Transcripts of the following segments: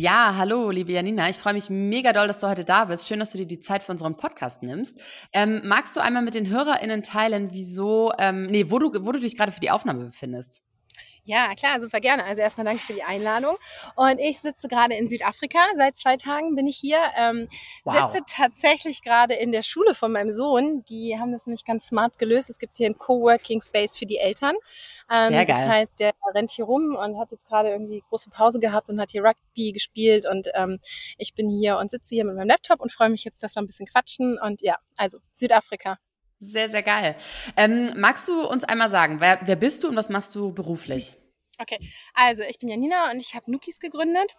Ja, hallo, liebe Janina. Ich freue mich mega doll, dass du heute da bist. Schön, dass du dir die Zeit für unseren Podcast nimmst. Ähm, magst du einmal mit den HörerInnen teilen, wieso, ähm, nee, wo du, wo du dich gerade für die Aufnahme befindest? Ja, klar, super gerne. Also erstmal danke für die Einladung. Und ich sitze gerade in Südafrika. Seit zwei Tagen bin ich hier. Ähm, wow. Sitze tatsächlich gerade in der Schule von meinem Sohn. Die haben das nämlich ganz smart gelöst. Es gibt hier einen Coworking Space für die Eltern. Ähm, Sehr geil. Das heißt, der rennt hier rum und hat jetzt gerade irgendwie große Pause gehabt und hat hier Rugby gespielt. Und ähm, ich bin hier und sitze hier mit meinem Laptop und freue mich jetzt, dass wir ein bisschen quatschen. Und ja, also Südafrika. Sehr, sehr geil. Ähm, magst du uns einmal sagen, wer, wer bist du und was machst du beruflich? Okay, also ich bin Janina und ich habe Nukis gegründet.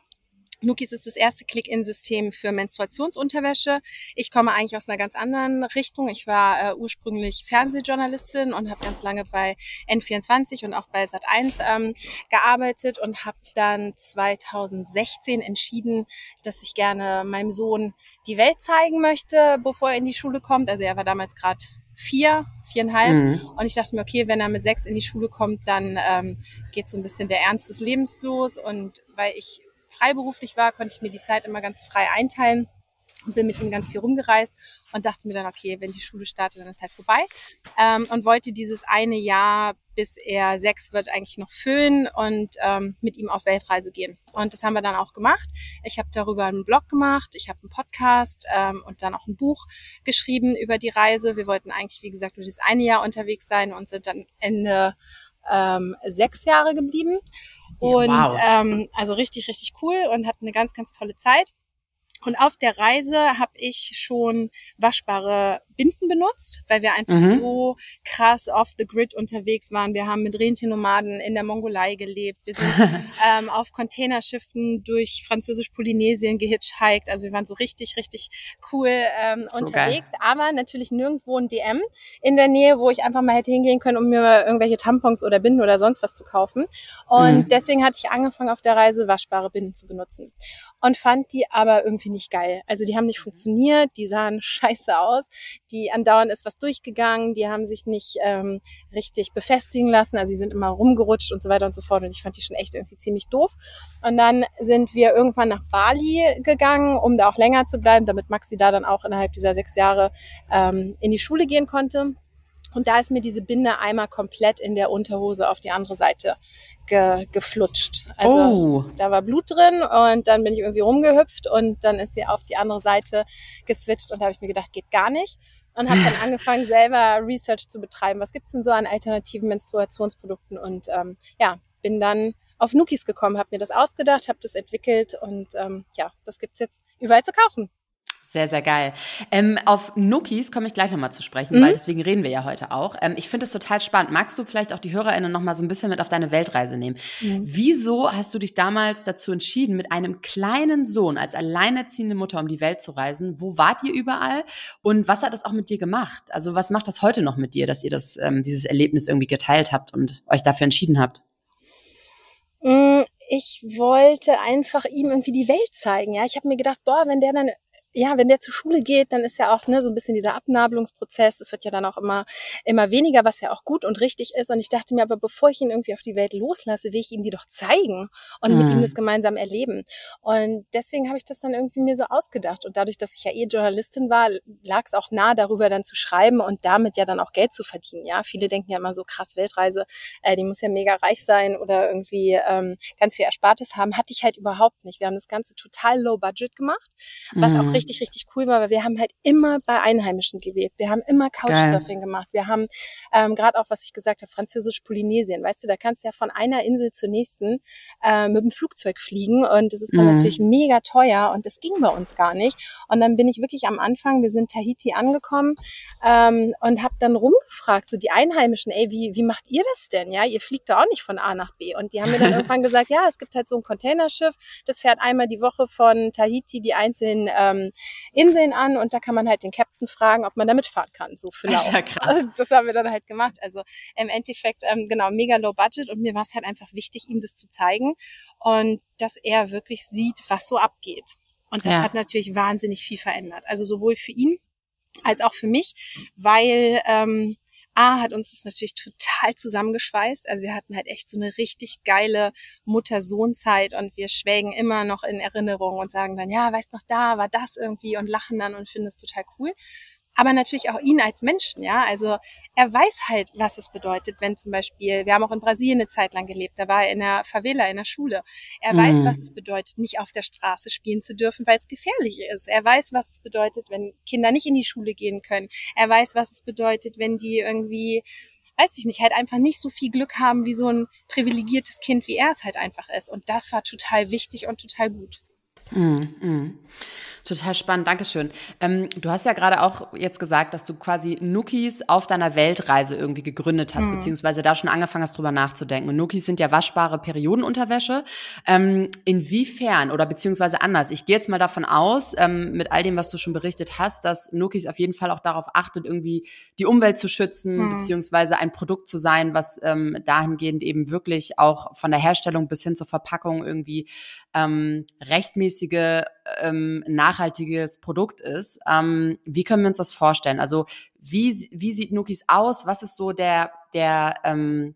Nukis ist das erste Click-In-System für Menstruationsunterwäsche. Ich komme eigentlich aus einer ganz anderen Richtung. Ich war äh, ursprünglich Fernsehjournalistin und habe ganz lange bei N24 und auch bei Sat1 ähm, gearbeitet und habe dann 2016 entschieden, dass ich gerne meinem Sohn die Welt zeigen möchte, bevor er in die Schule kommt. Also er war damals gerade vier, viereinhalb. Mhm. Und ich dachte mir, okay, wenn er mit sechs in die Schule kommt, dann ähm, geht so ein bisschen der Ernst des Lebens los. Und weil ich freiberuflich war, konnte ich mir die Zeit immer ganz frei einteilen und bin mit ihm ganz viel rumgereist und dachte mir dann, okay, wenn die Schule startet, dann ist halt vorbei. Ähm, und wollte dieses eine Jahr, bis er sechs wird, eigentlich noch füllen und ähm, mit ihm auf Weltreise gehen. Und das haben wir dann auch gemacht. Ich habe darüber einen Blog gemacht, ich habe einen Podcast ähm, und dann auch ein Buch geschrieben über die Reise. Wir wollten eigentlich, wie gesagt, nur dieses eine Jahr unterwegs sein und sind dann Ende ähm, sechs Jahre geblieben. Und ja, wow. ähm, also richtig, richtig cool und hatten eine ganz, ganz tolle Zeit. Und auf der Reise habe ich schon waschbare Binden benutzt, weil wir einfach mhm. so krass off the grid unterwegs waren. Wir haben mit Rentiernomaden in der Mongolei gelebt. Wir sind ähm, auf Containerschiffen durch französisch-Polynesien gehitchhiked. Also wir waren so richtig, richtig cool ähm, so unterwegs. Geil. Aber natürlich nirgendwo ein DM in der Nähe, wo ich einfach mal hätte hingehen können, um mir irgendwelche Tampons oder Binden oder sonst was zu kaufen. Und mhm. deswegen hatte ich angefangen auf der Reise waschbare Binden zu benutzen und fand die aber irgendwie nicht geil. Also die haben nicht funktioniert, die sahen scheiße aus, die andauernd ist was durchgegangen, die haben sich nicht ähm, richtig befestigen lassen, also sie sind immer rumgerutscht und so weiter und so fort und ich fand die schon echt irgendwie ziemlich doof. Und dann sind wir irgendwann nach Bali gegangen, um da auch länger zu bleiben, damit Maxi da dann auch innerhalb dieser sechs Jahre ähm, in die Schule gehen konnte. Und da ist mir diese Binde einmal komplett in der Unterhose auf die andere Seite ge, geflutscht. Also oh. da war Blut drin und dann bin ich irgendwie rumgehüpft und dann ist sie auf die andere Seite geswitcht und da habe ich mir gedacht, geht gar nicht. Und habe dann angefangen, selber Research zu betreiben. Was gibt's denn so an alternativen Menstruationsprodukten? Und ähm, ja, bin dann auf Nukis gekommen, habe mir das ausgedacht, habe das entwickelt und ähm, ja, das gibt's jetzt überall zu kaufen. Sehr, sehr geil. Ähm, auf Nukis komme ich gleich nochmal zu sprechen, mhm. weil deswegen reden wir ja heute auch. Ähm, ich finde es total spannend. Magst du vielleicht auch die HörerInnen nochmal so ein bisschen mit auf deine Weltreise nehmen? Mhm. Wieso hast du dich damals dazu entschieden, mit einem kleinen Sohn als alleinerziehende Mutter um die Welt zu reisen? Wo wart ihr überall? Und was hat das auch mit dir gemacht? Also was macht das heute noch mit dir, dass ihr das, ähm, dieses Erlebnis irgendwie geteilt habt und euch dafür entschieden habt? Mm, ich wollte einfach ihm irgendwie die Welt zeigen. Ja, ich habe mir gedacht, boah, wenn der dann ja, wenn der zur Schule geht, dann ist ja auch ne, so ein bisschen dieser Abnabelungsprozess. Es wird ja dann auch immer, immer weniger, was ja auch gut und richtig ist. Und ich dachte mir, aber bevor ich ihn irgendwie auf die Welt loslasse, will ich ihm die doch zeigen und mhm. mit ihm mhm. das gemeinsam erleben. Und deswegen habe ich das dann irgendwie mir so ausgedacht. Und dadurch, dass ich ja eh Journalistin war, lag es auch nah, darüber dann zu schreiben und damit ja dann auch Geld zu verdienen. Ja, viele denken ja immer so krass Weltreise, äh, die muss ja mega reich sein oder irgendwie ähm, ganz viel Erspartes haben. Hatte ich halt überhaupt nicht. Wir haben das Ganze total low budget gemacht, was mhm. auch richtig, richtig cool war, weil wir haben halt immer bei Einheimischen gelebt. Wir haben immer Couchsurfing gemacht. Wir haben ähm, gerade auch, was ich gesagt habe, Französisch-Polynesien. Weißt du, da kannst du ja von einer Insel zur nächsten äh, mit dem Flugzeug fliegen und das ist dann mhm. natürlich mega teuer und das ging bei uns gar nicht. Und dann bin ich wirklich am Anfang, wir sind Tahiti angekommen ähm, und habe dann rumgefragt, so die Einheimischen, ey, wie, wie macht ihr das denn? Ja, ihr fliegt da auch nicht von A nach B. Und die haben mir dann irgendwann gesagt, ja, es gibt halt so ein Containerschiff, das fährt einmal die Woche von Tahiti die einzelnen ähm, Inseln an und da kann man halt den Captain fragen, ob man da mitfahren kann. So für Das, ja krass. das haben wir dann halt gemacht. Also im Endeffekt, ähm, genau, mega low budget und mir war es halt einfach wichtig, ihm das zu zeigen und dass er wirklich sieht, was so abgeht. Und das ja. hat natürlich wahnsinnig viel verändert. Also sowohl für ihn als auch für mich, weil ähm, A hat uns das natürlich total zusammengeschweißt. Also wir hatten halt echt so eine richtig geile Mutter-Sohn-Zeit und wir schwelgen immer noch in Erinnerung und sagen dann, ja, weißt noch, da war das irgendwie und lachen dann und finden es total cool aber natürlich auch ihn als Menschen, ja. Also er weiß halt, was es bedeutet, wenn zum Beispiel, wir haben auch in Brasilien eine Zeit lang gelebt, da war er in der Favela, in der Schule. Er mhm. weiß, was es bedeutet, nicht auf der Straße spielen zu dürfen, weil es gefährlich ist. Er weiß, was es bedeutet, wenn Kinder nicht in die Schule gehen können. Er weiß, was es bedeutet, wenn die irgendwie weiß ich nicht, halt einfach nicht so viel Glück haben wie so ein privilegiertes Kind, wie er es halt einfach ist. Und das war total wichtig und total gut. Mm, mm. Total spannend, Dankeschön. Ähm, du hast ja gerade auch jetzt gesagt, dass du quasi Nookies auf deiner Weltreise irgendwie gegründet hast, mhm. beziehungsweise da schon angefangen hast, drüber nachzudenken. Und Nookies sind ja waschbare Periodenunterwäsche. Ähm, inwiefern oder beziehungsweise anders? Ich gehe jetzt mal davon aus, ähm, mit all dem, was du schon berichtet hast, dass Nookies auf jeden Fall auch darauf achtet, irgendwie die Umwelt zu schützen, mhm. beziehungsweise ein Produkt zu sein, was ähm, dahingehend eben wirklich auch von der Herstellung bis hin zur Verpackung irgendwie ähm, rechtmäßige ähm, nachhaltiges Produkt ist. Ähm, wie können wir uns das vorstellen? Also wie, wie sieht Nookies aus? Was ist so der, der ähm,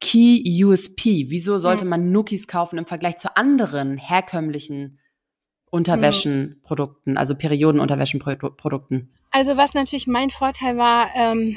Key USP? Wieso sollte hm. man Nookies kaufen im Vergleich zu anderen herkömmlichen Unterwäschenprodukten, also Periodenunterwäschenprodukten? Also was natürlich mein Vorteil war, ähm,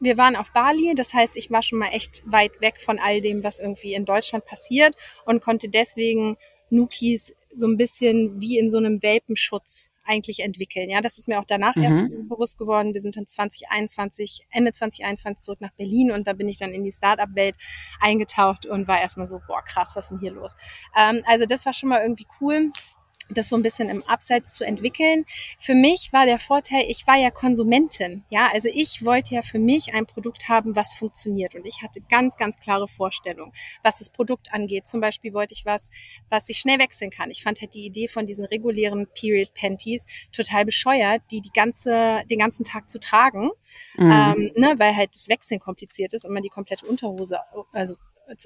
wir waren auf Bali, das heißt, ich war schon mal echt weit weg von all dem, was irgendwie in Deutschland passiert und konnte deswegen Nookies so ein bisschen wie in so einem Welpenschutz eigentlich entwickeln. Ja, das ist mir auch danach mhm. erst bewusst geworden. Wir sind dann 2021, Ende 2021 zurück nach Berlin und da bin ich dann in die Startup-Welt eingetaucht und war erstmal so, boah, krass, was ist denn hier los? Ähm, also das war schon mal irgendwie cool das so ein bisschen im Abseits zu entwickeln. Für mich war der Vorteil, ich war ja Konsumentin. Ja, also ich wollte ja für mich ein Produkt haben, was funktioniert. Und ich hatte ganz, ganz klare Vorstellungen, was das Produkt angeht. Zum Beispiel wollte ich was, was ich schnell wechseln kann. Ich fand halt die Idee von diesen regulären Period Panties total bescheuert, die die ganze, den ganzen Tag zu tragen, mhm. ähm, ne, weil halt das Wechseln kompliziert ist und man die komplette Unterhose, also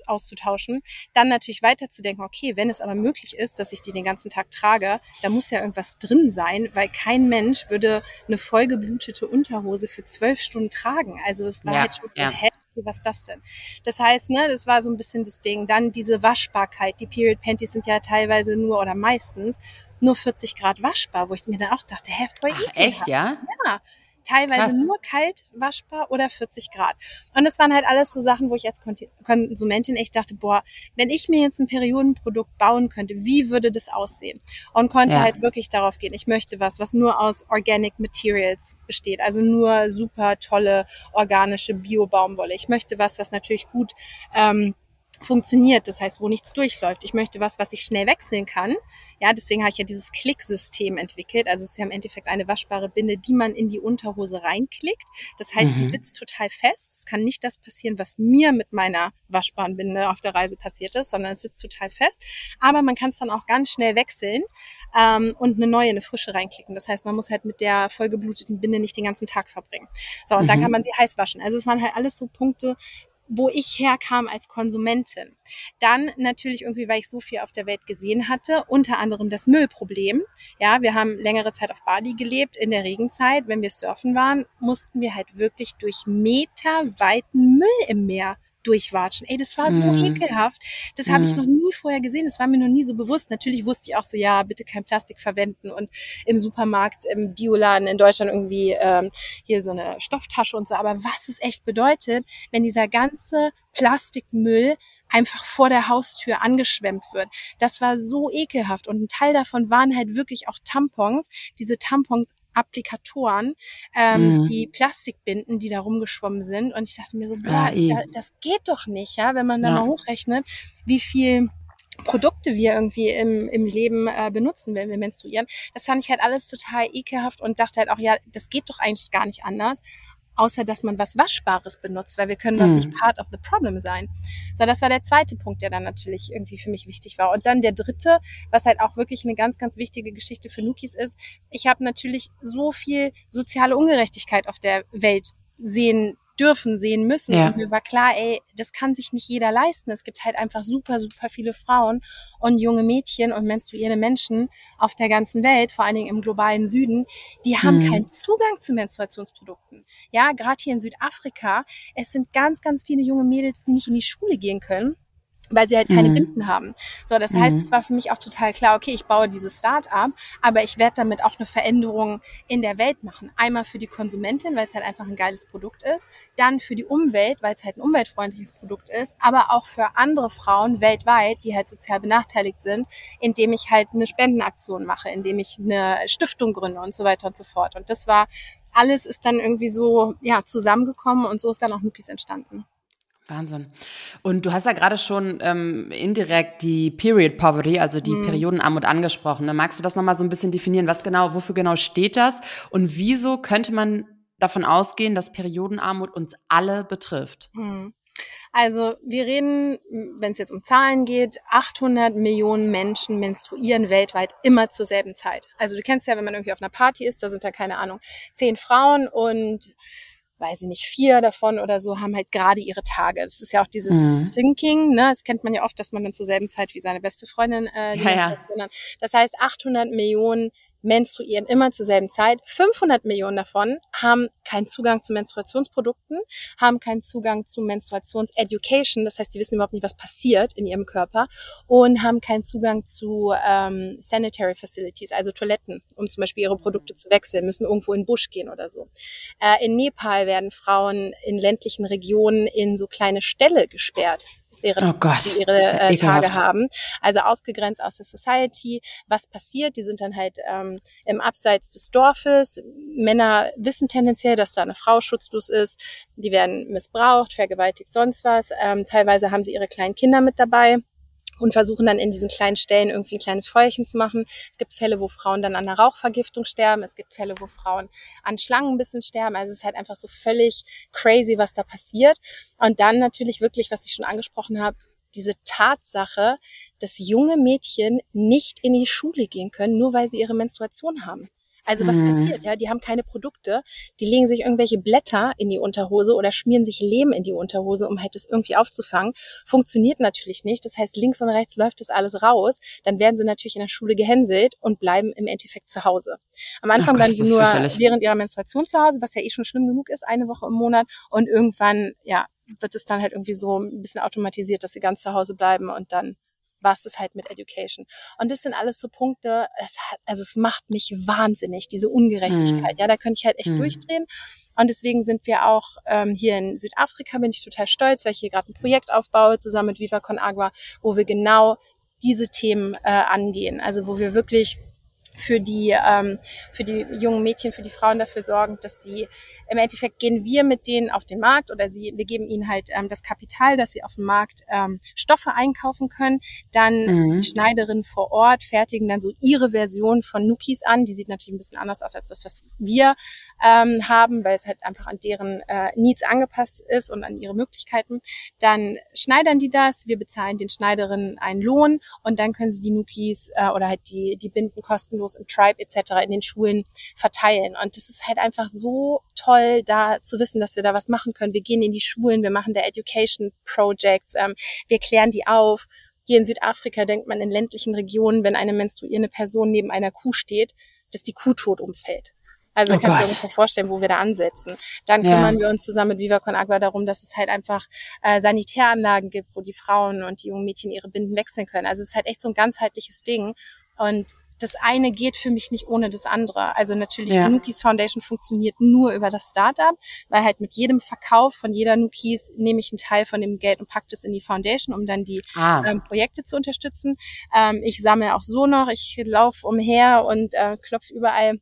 auszutauschen. Dann natürlich weiterzudenken, okay, wenn es aber möglich ist, dass ich die den ganzen Tag trage, da muss ja irgendwas drin sein, weil kein Mensch würde eine vollgeblutete Unterhose für zwölf Stunden tragen. Also es war ja, halt schon, ja. hä, was das denn? Das heißt, ne, das war so ein bisschen das Ding. Dann diese Waschbarkeit. Die Period Panties sind ja teilweise nur oder meistens nur 40 Grad waschbar, wo ich mir dann auch dachte, hä, voll Ach, echt, ja? Ja teilweise Krass. nur kalt waschbar oder 40 Grad. Und das waren halt alles so Sachen, wo ich als Konsumentin echt dachte, boah, wenn ich mir jetzt ein Periodenprodukt bauen könnte, wie würde das aussehen? Und konnte ja. halt wirklich darauf gehen, ich möchte was, was nur aus Organic Materials besteht, also nur super tolle organische Bio-Baumwolle. Ich möchte was, was natürlich gut ähm, funktioniert, das heißt, wo nichts durchläuft. Ich möchte was, was ich schnell wechseln kann. Ja, deswegen habe ich ja dieses Klicksystem entwickelt. Also es ist ja im Endeffekt eine waschbare Binde, die man in die Unterhose reinklickt. Das heißt, mhm. die sitzt total fest. Es kann nicht das passieren, was mir mit meiner waschbaren Binde auf der Reise passiert ist, sondern es sitzt total fest. Aber man kann es dann auch ganz schnell wechseln ähm, und eine neue, eine frische reinklicken. Das heißt, man muss halt mit der vollgebluteten Binde nicht den ganzen Tag verbringen. So, und mhm. dann kann man sie heiß waschen. Also es waren halt alles so Punkte, wo ich herkam als Konsumentin. Dann natürlich irgendwie, weil ich so viel auf der Welt gesehen hatte, unter anderem das Müllproblem. Ja, wir haben längere Zeit auf Bali gelebt, in der Regenzeit. Wenn wir surfen waren, mussten wir halt wirklich durch meterweiten Müll im Meer durchwatschen. Ey, das war so mm. ekelhaft. Das habe ich mhm. noch nie vorher gesehen. Das war mir noch nie so bewusst. Natürlich wusste ich auch so, ja, bitte kein Plastik verwenden und im Supermarkt, im Bioladen in Deutschland irgendwie ähm, hier so eine Stofftasche und so. Aber was es echt bedeutet, wenn dieser ganze Plastikmüll einfach vor der Haustür angeschwemmt wird. Das war so ekelhaft und ein Teil davon waren halt wirklich auch Tampons. Diese Tampons Applikatoren, ähm, mhm. die Plastikbinden, die da rumgeschwommen sind. Und ich dachte mir so, boah, ja, da, das geht doch nicht, ja, wenn man da ja. mal hochrechnet, wie viel Produkte wir irgendwie im, im Leben äh, benutzen, wenn wir menstruieren. Das fand ich halt alles total ekelhaft und dachte halt auch, ja, das geht doch eigentlich gar nicht anders außer dass man was Waschbares benutzt, weil wir können doch nicht mhm. part of the problem sein. So, das war der zweite Punkt, der dann natürlich irgendwie für mich wichtig war. Und dann der dritte, was halt auch wirklich eine ganz, ganz wichtige Geschichte für Nukis ist, ich habe natürlich so viel soziale Ungerechtigkeit auf der Welt sehen dürfen, sehen müssen. Ja. Und mir war klar, ey, das kann sich nicht jeder leisten. Es gibt halt einfach super, super viele Frauen und junge Mädchen und menstruierende Menschen auf der ganzen Welt, vor allen Dingen im globalen Süden, die haben hm. keinen Zugang zu Menstruationsprodukten. Ja, gerade hier in Südafrika, es sind ganz, ganz viele junge Mädels, die nicht in die Schule gehen können weil sie halt keine mhm. Binden haben. So, das heißt, mhm. es war für mich auch total klar, okay, ich baue dieses Start-up, aber ich werde damit auch eine Veränderung in der Welt machen. Einmal für die Konsumentin, weil es halt einfach ein geiles Produkt ist, dann für die Umwelt, weil es halt ein umweltfreundliches Produkt ist, aber auch für andere Frauen weltweit, die halt sozial benachteiligt sind, indem ich halt eine Spendenaktion mache, indem ich eine Stiftung gründe und so weiter und so fort. Und das war alles ist dann irgendwie so ja zusammengekommen und so ist dann auch Nukis entstanden. Wahnsinn. Und du hast ja gerade schon ähm, indirekt die Period Poverty, also die mhm. Periodenarmut angesprochen. Ne? Magst du das nochmal so ein bisschen definieren? Was genau, wofür genau steht das? Und wieso könnte man davon ausgehen, dass Periodenarmut uns alle betrifft? Mhm. Also wir reden, wenn es jetzt um Zahlen geht, 800 Millionen Menschen menstruieren weltweit immer zur selben Zeit. Also du kennst ja, wenn man irgendwie auf einer Party ist, da sind da keine Ahnung, zehn Frauen und weiß ich nicht, vier davon oder so haben halt gerade ihre Tage. Das ist ja auch dieses mhm. Syncing, ne? Das kennt man ja oft, dass man dann zur selben Zeit wie seine beste Freundin äh, die ja, ja. Das heißt, 800 Millionen menstruieren immer zur selben Zeit. 500 Millionen davon haben keinen Zugang zu Menstruationsprodukten, haben keinen Zugang zu Menstruationseducation, das heißt, die wissen überhaupt nicht, was passiert in ihrem Körper und haben keinen Zugang zu ähm, Sanitary Facilities, also Toiletten, um zum Beispiel ihre Produkte zu wechseln, müssen irgendwo in den Busch gehen oder so. Äh, in Nepal werden Frauen in ländlichen Regionen in so kleine Ställe gesperrt während oh sie ihre äh, Tage haben. Also ausgegrenzt aus der Society. Was passiert? Die sind dann halt ähm, im Abseits des Dorfes. Männer wissen tendenziell, dass da eine Frau schutzlos ist. Die werden missbraucht, vergewaltigt, sonst was. Ähm, teilweise haben sie ihre kleinen Kinder mit dabei und versuchen dann in diesen kleinen Stellen irgendwie ein kleines Feuerchen zu machen. Es gibt Fälle, wo Frauen dann an einer Rauchvergiftung sterben. Es gibt Fälle, wo Frauen an Schlangenbissen sterben. Also es ist halt einfach so völlig crazy, was da passiert. Und dann natürlich wirklich, was ich schon angesprochen habe, diese Tatsache, dass junge Mädchen nicht in die Schule gehen können, nur weil sie ihre Menstruation haben. Also was mhm. passiert, ja? Die haben keine Produkte, die legen sich irgendwelche Blätter in die Unterhose oder schmieren sich Lehm in die Unterhose, um halt das irgendwie aufzufangen. Funktioniert natürlich nicht. Das heißt, links und rechts läuft das alles raus. Dann werden sie natürlich in der Schule gehänselt und bleiben im Endeffekt zu Hause. Am Anfang oh Gott, sie nur während ihrer Menstruation zu Hause, was ja eh schon schlimm genug ist, eine Woche im Monat. Und irgendwann, ja, wird es dann halt irgendwie so ein bisschen automatisiert, dass sie ganz zu Hause bleiben und dann es das halt mit Education. Und das sind alles so Punkte, es hat, also es macht mich wahnsinnig, diese Ungerechtigkeit. Mhm. Ja, da könnte ich halt echt mhm. durchdrehen. Und deswegen sind wir auch ähm, hier in Südafrika, bin ich total stolz, weil ich hier gerade ein Projekt aufbaue, zusammen mit Viva Con Agua, wo wir genau diese Themen äh, angehen. Also wo wir wirklich für die, ähm, für die jungen Mädchen, für die Frauen dafür sorgen, dass sie im Endeffekt gehen wir mit denen auf den Markt oder sie, wir geben ihnen halt ähm, das Kapital, dass sie auf dem Markt ähm, Stoffe einkaufen können. Dann mhm. die Schneiderinnen vor Ort fertigen dann so ihre Version von Nukis an. Die sieht natürlich ein bisschen anders aus als das, was wir ähm, haben, weil es halt einfach an deren äh, Needs angepasst ist und an ihre Möglichkeiten. Dann schneidern die das, wir bezahlen den Schneiderinnen einen Lohn und dann können sie die Nukis äh, oder halt die, die Binden kostenlos im Tribe etc. in den Schulen verteilen. Und das ist halt einfach so toll, da zu wissen, dass wir da was machen können. Wir gehen in die Schulen, wir machen da Education Projects, ähm, wir klären die auf. Hier in Südafrika denkt man in ländlichen Regionen, wenn eine menstruierende Person neben einer Kuh steht, dass die Kuh tot umfällt. Also oh kannst du dir ungefähr vorstellen, wo wir da ansetzen. Dann kümmern ja. wir uns zusammen mit Viva Con Agua darum, dass es halt einfach äh, Sanitäranlagen gibt, wo die Frauen und die jungen Mädchen ihre Binden wechseln können. Also es ist halt echt so ein ganzheitliches Ding. Und das eine geht für mich nicht ohne das andere. Also natürlich, ja. die Nookies Foundation funktioniert nur über das Startup, weil halt mit jedem Verkauf von jeder Nookies nehme ich einen Teil von dem Geld und packe das in die Foundation, um dann die ah. ähm, Projekte zu unterstützen. Ähm, ich sammle auch so noch, ich laufe umher und äh, klopfe überall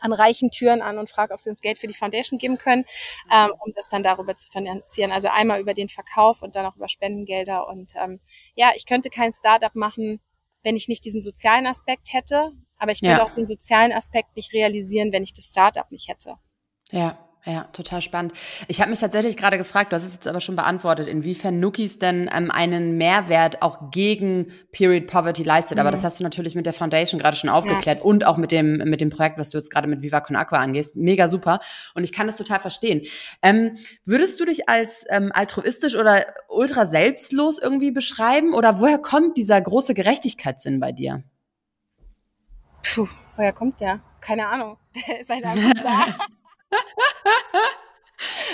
an reichen Türen an und frage, ob sie uns Geld für die Foundation geben können, ähm, um das dann darüber zu finanzieren. Also einmal über den Verkauf und dann auch über Spendengelder. Und ähm, ja, ich könnte kein Startup machen, wenn ich nicht diesen sozialen Aspekt hätte. Aber ich könnte ja. auch den sozialen Aspekt nicht realisieren, wenn ich das Startup nicht hätte. Ja, ja, total spannend. Ich habe mich tatsächlich gerade gefragt, du hast es jetzt aber schon beantwortet, inwiefern Nookies denn ähm, einen Mehrwert auch gegen Period Poverty leistet. Mhm. Aber das hast du natürlich mit der Foundation gerade schon aufgeklärt ja. und auch mit dem, mit dem Projekt, was du jetzt gerade mit Viva Con Aqua angehst. Mega super. Und ich kann das total verstehen. Ähm, würdest du dich als ähm, altruistisch oder ultra selbstlos irgendwie beschreiben? Oder woher kommt dieser große Gerechtigkeitssinn bei dir? Puh, woher kommt der? Keine Ahnung. Der ist halt einfach da.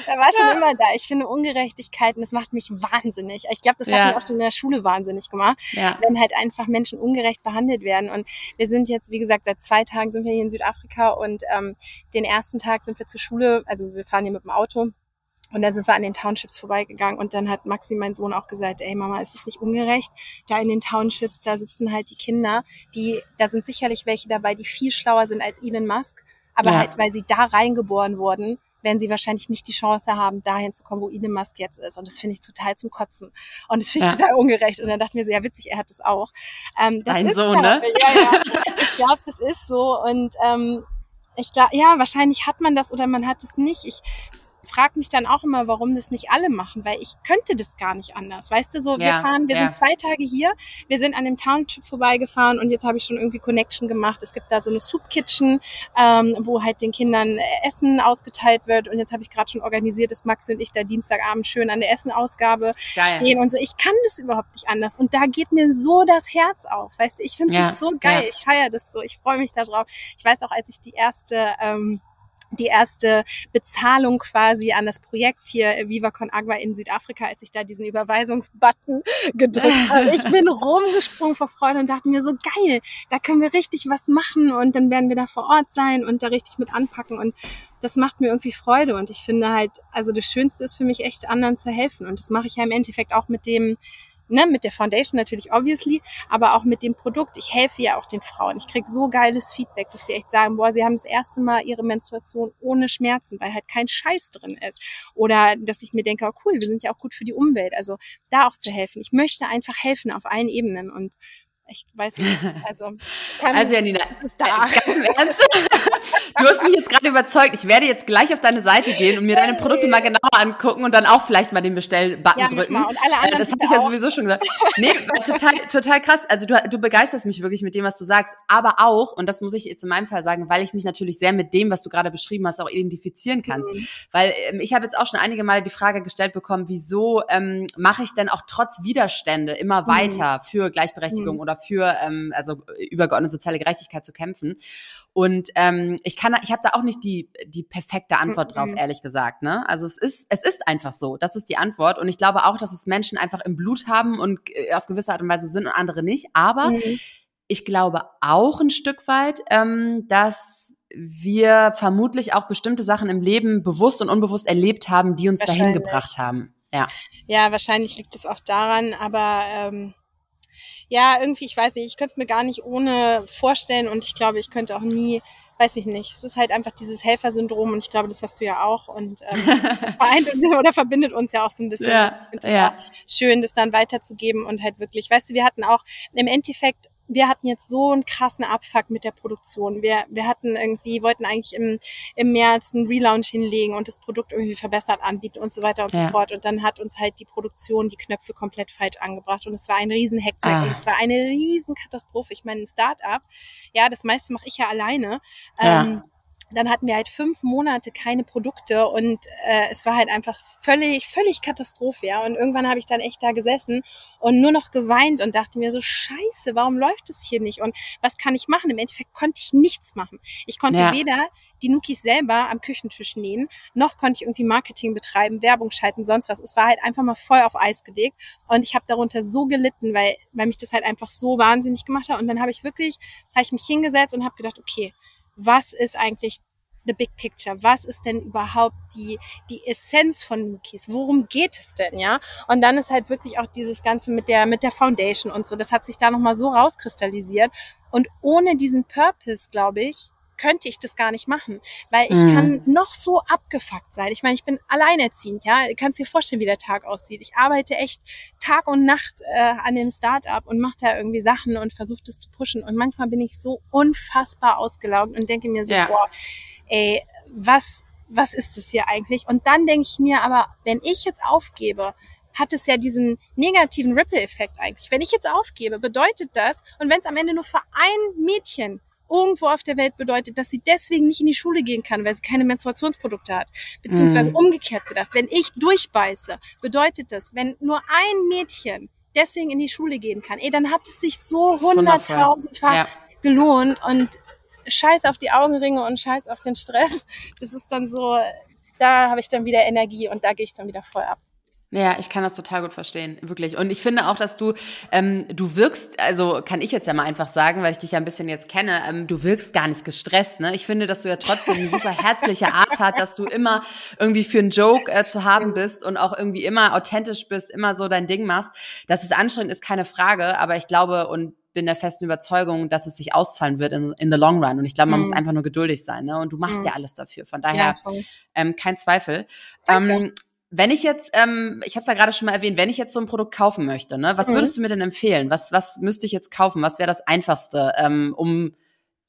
Er war schon ja. immer da. Ich finde Ungerechtigkeiten, das macht mich wahnsinnig. Ich glaube, das hat ja. mich auch schon in der Schule wahnsinnig gemacht, ja. wenn halt einfach Menschen ungerecht behandelt werden. Und wir sind jetzt, wie gesagt, seit zwei Tagen sind wir hier in Südafrika und ähm, den ersten Tag sind wir zur Schule, also wir fahren hier mit dem Auto. Und dann sind wir an den Townships vorbeigegangen und dann hat Maxi, mein Sohn, auch gesagt, ey Mama, ist es nicht ungerecht? Da in den Townships, da sitzen halt die Kinder, die, da sind sicherlich welche dabei, die viel schlauer sind als Elon Musk aber ja. halt, weil sie da reingeboren wurden, werden sie wahrscheinlich nicht die Chance haben, dahin zu kommen, wo Elon Musk jetzt ist. Und das finde ich total zum Kotzen. Und das finde ich ja. total ungerecht. Und dann dachten wir so, ja witzig, er hat das auch. Ähm, das Ein Sohn, ne? Ja, ja. Ich glaube, das ist so. Und ähm, ich glaube, ja, wahrscheinlich hat man das oder man hat es nicht. Ich frage mich dann auch immer, warum das nicht alle machen, weil ich könnte das gar nicht anders. Weißt du, so, wir fahren, wir ja. sind zwei Tage hier, wir sind an dem Township vorbeigefahren und jetzt habe ich schon irgendwie Connection gemacht. Es gibt da so eine Soup Kitchen, ähm, wo halt den Kindern Essen ausgeteilt wird und jetzt habe ich gerade schon organisiert, dass Max und ich da Dienstagabend schön an der Essenausgabe geil. stehen und so. Ich kann das überhaupt nicht anders und da geht mir so das Herz auf. Weißt du, ich finde ja. das so geil. Ich feiere das so. Ich freue mich darauf. Ich weiß auch, als ich die erste ähm, die erste Bezahlung quasi an das Projekt hier äh, Viva Con Agua in Südafrika, als ich da diesen Überweisungsbutton gedrückt habe. Ich bin rumgesprungen vor Freude und dachte mir so geil, da können wir richtig was machen und dann werden wir da vor Ort sein und da richtig mit anpacken und das macht mir irgendwie Freude und ich finde halt, also das Schönste ist für mich echt anderen zu helfen und das mache ich ja im Endeffekt auch mit dem ne, mit der Foundation natürlich obviously, aber auch mit dem Produkt. Ich helfe ja auch den Frauen. Ich krieg so geiles Feedback, dass die echt sagen, boah, sie haben das erste Mal ihre Menstruation ohne Schmerzen, weil halt kein Scheiß drin ist. Oder dass ich mir denke, oh cool, wir sind ja auch gut für die Umwelt. Also da auch zu helfen. Ich möchte einfach helfen auf allen Ebenen und ich weiß nicht. Also, also Janina, ist da. Äh, ganz im Ernst, du hast mich jetzt gerade überzeugt. Ich werde jetzt gleich auf deine Seite gehen und mir deine Produkte mal genauer angucken und dann auch vielleicht mal den Bestellbutton ja, drücken. Und alle anderen das habe ich ja sowieso schon gesagt. Nee, total, total krass. Also du, du begeisterst mich wirklich mit dem, was du sagst. Aber auch, und das muss ich jetzt in meinem Fall sagen, weil ich mich natürlich sehr mit dem, was du gerade beschrieben hast, auch identifizieren kannst. Mhm. Weil ähm, ich habe jetzt auch schon einige Male die Frage gestellt bekommen, wieso ähm, mache ich denn auch trotz Widerstände immer mhm. weiter mhm. für Gleichberechtigung mhm. oder für ähm, also übergeordnete soziale Gerechtigkeit zu kämpfen. Und ähm, ich kann, ich habe da auch nicht die die perfekte Antwort drauf, mhm. ehrlich gesagt. Ne? Also es ist es ist einfach so. Das ist die Antwort. Und ich glaube auch, dass es Menschen einfach im Blut haben und äh, auf gewisse Art und Weise sind und andere nicht. Aber mhm. ich glaube auch ein Stück weit, ähm, dass wir vermutlich auch bestimmte Sachen im Leben bewusst und unbewusst erlebt haben, die uns dahin gebracht haben. Ja. Ja, wahrscheinlich liegt es auch daran, aber ähm, ja, irgendwie, ich weiß nicht, ich könnte es mir gar nicht ohne vorstellen und ich glaube, ich könnte auch nie, weiß ich nicht. Es ist halt einfach dieses Helfersyndrom und ich glaube, das hast du ja auch und ähm, das vereint uns oder verbindet uns ja auch so ein bisschen. Ja, und ich finde es ja. schön, das dann weiterzugeben und halt wirklich, weißt du, wir hatten auch im Endeffekt wir hatten jetzt so einen krassen Abfuck mit der Produktion. Wir, wir hatten irgendwie, wollten eigentlich im, im März einen Relaunch hinlegen und das Produkt irgendwie verbessert anbieten und so weiter und ja. so fort. Und dann hat uns halt die Produktion die Knöpfe komplett falsch angebracht und es war ein riesen Hackback ah. und es war eine riesen Katastrophe. Ich meine, ein Start-up, ja, das meiste mache ich ja alleine. Ja. Ähm, dann hatten wir halt fünf Monate keine Produkte und äh, es war halt einfach völlig, völlig Katastrophe, ja. Und irgendwann habe ich dann echt da gesessen und nur noch geweint und dachte mir so, scheiße, warum läuft es hier nicht? Und was kann ich machen? Im Endeffekt konnte ich nichts machen. Ich konnte ja. weder die Nukis selber am Küchentisch nähen, noch konnte ich irgendwie Marketing betreiben, Werbung schalten, sonst was. Es war halt einfach mal voll auf Eis gelegt und ich habe darunter so gelitten, weil, weil mich das halt einfach so wahnsinnig gemacht hat. Und dann habe ich wirklich, habe ich mich hingesetzt und habe gedacht, okay, was ist eigentlich the big picture? Was ist denn überhaupt die, die Essenz von Nukis? Worum geht es denn, ja? Und dann ist halt wirklich auch dieses Ganze mit der, mit der Foundation und so. Das hat sich da nochmal so rauskristallisiert. Und ohne diesen Purpose, glaube ich, könnte ich das gar nicht machen, weil ich mhm. kann noch so abgefuckt sein. Ich meine, ich bin alleinerziehend, ja. Du kannst dir vorstellen, wie der Tag aussieht. Ich arbeite echt Tag und Nacht äh, an dem Startup und mache da irgendwie Sachen und versuche das zu pushen. Und manchmal bin ich so unfassbar ausgelaugt und denke mir so, ja. boah, ey, was, was ist es hier eigentlich? Und dann denke ich mir aber, wenn ich jetzt aufgebe, hat es ja diesen negativen Ripple-Effekt eigentlich. Wenn ich jetzt aufgebe, bedeutet das, und wenn es am Ende nur für ein Mädchen irgendwo auf der Welt bedeutet, dass sie deswegen nicht in die Schule gehen kann, weil sie keine Menstruationsprodukte hat. Beziehungsweise mm. umgekehrt gedacht, wenn ich durchbeiße, bedeutet das, wenn nur ein Mädchen deswegen in die Schule gehen kann, ey, dann hat es sich so hunderttausendfach ja. gelohnt und scheiß auf die Augenringe und scheiß auf den Stress. Das ist dann so, da habe ich dann wieder Energie und da gehe ich dann wieder voll ab. Ja, ich kann das total gut verstehen, wirklich. Und ich finde auch, dass du, ähm, du wirkst, also kann ich jetzt ja mal einfach sagen, weil ich dich ja ein bisschen jetzt kenne, ähm, du wirkst gar nicht gestresst. Ne? Ich finde, dass du ja trotzdem eine super herzliche Art hast, dass du immer irgendwie für einen Joke äh, zu haben bist und auch irgendwie immer authentisch bist, immer so dein Ding machst. Dass es anstrengend ist, keine Frage, aber ich glaube und bin der festen Überzeugung, dass es sich auszahlen wird in, in the long run. Und ich glaube, man mhm. muss einfach nur geduldig sein. Ne? Und du machst mhm. ja alles dafür. Von daher ja, ähm, kein Zweifel. Ähm, wenn ich jetzt, ähm, ich habe es ja gerade schon mal erwähnt, wenn ich jetzt so ein Produkt kaufen möchte, ne, was mhm. würdest du mir denn empfehlen? Was, was müsste ich jetzt kaufen? Was wäre das Einfachste, ähm, um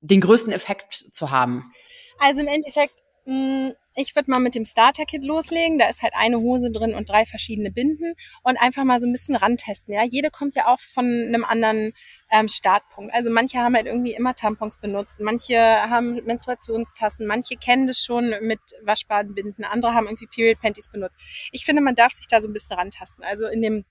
den größten Effekt zu haben? Also im Endeffekt ich würde mal mit dem Starter-Kit loslegen. Da ist halt eine Hose drin und drei verschiedene Binden und einfach mal so ein bisschen rantesten. Ja, jede kommt ja auch von einem anderen ähm, Startpunkt. Also manche haben halt irgendwie immer Tampons benutzt, manche haben Menstruationstassen, manche kennen das schon mit waschbaren Binden, andere haben irgendwie Period Panties benutzt. Ich finde, man darf sich da so ein bisschen rantasten. Also in dem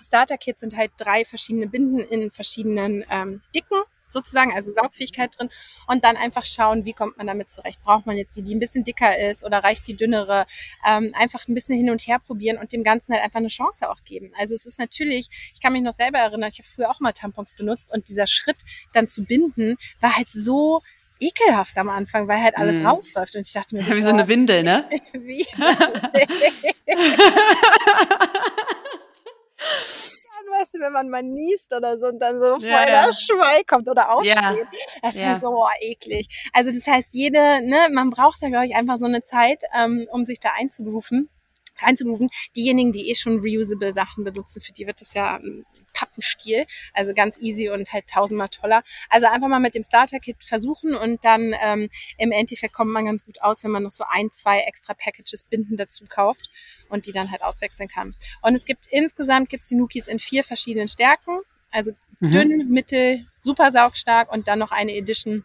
Starter-Kit sind halt drei verschiedene Binden in verschiedenen ähm, Dicken sozusagen, also Saugfähigkeit drin und dann einfach schauen, wie kommt man damit zurecht. Braucht man jetzt die, die ein bisschen dicker ist oder reicht die dünnere? Ähm, einfach ein bisschen hin und her probieren und dem Ganzen halt einfach eine Chance auch geben. Also es ist natürlich, ich kann mich noch selber erinnern, ich habe früher auch mal Tampons benutzt und dieser Schritt dann zu binden war halt so ekelhaft am Anfang, weil halt alles mm. rausläuft. Und ich dachte mir so, wie so eine Windel, ne? wie? weißt du, wenn man mal niest oder so und dann so ja, voll der Schweiß kommt oder aufsteht. Ja. Das ist ja. so oh, eklig. Also das heißt, jede, ne, man braucht da, glaube ich, einfach so eine Zeit, ähm, um sich da einzuberufen einzurufen. Diejenigen, die eh schon reusable Sachen benutzen, für die wird das ja ein Pappenstiel, also ganz easy und halt tausendmal toller. Also einfach mal mit dem Starter-Kit versuchen und dann ähm, im Endeffekt kommt man ganz gut aus, wenn man noch so ein, zwei extra Packages Binden dazu kauft und die dann halt auswechseln kann. Und es gibt insgesamt gibt's die Nukis in vier verschiedenen Stärken, also mhm. dünn, mittel, super saugstark und dann noch eine Edition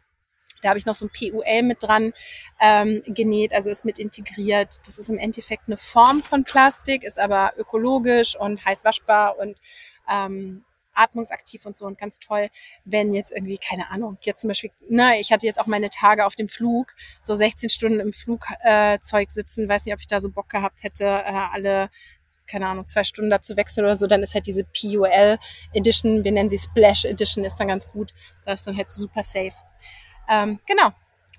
da habe ich noch so ein PUL mit dran ähm, genäht, also ist mit integriert. Das ist im Endeffekt eine Form von Plastik, ist aber ökologisch und heiß waschbar und ähm, atmungsaktiv und so und ganz toll, wenn jetzt irgendwie, keine Ahnung, jetzt zum Beispiel, ne, ich hatte jetzt auch meine Tage auf dem Flug, so 16 Stunden im Flugzeug äh, sitzen, weiß nicht, ob ich da so Bock gehabt hätte, äh, alle keine Ahnung, zwei Stunden dazu wechseln oder so, dann ist halt diese PUL Edition, wir nennen sie Splash Edition, ist dann ganz gut. Da ist dann halt super safe. Ähm, genau.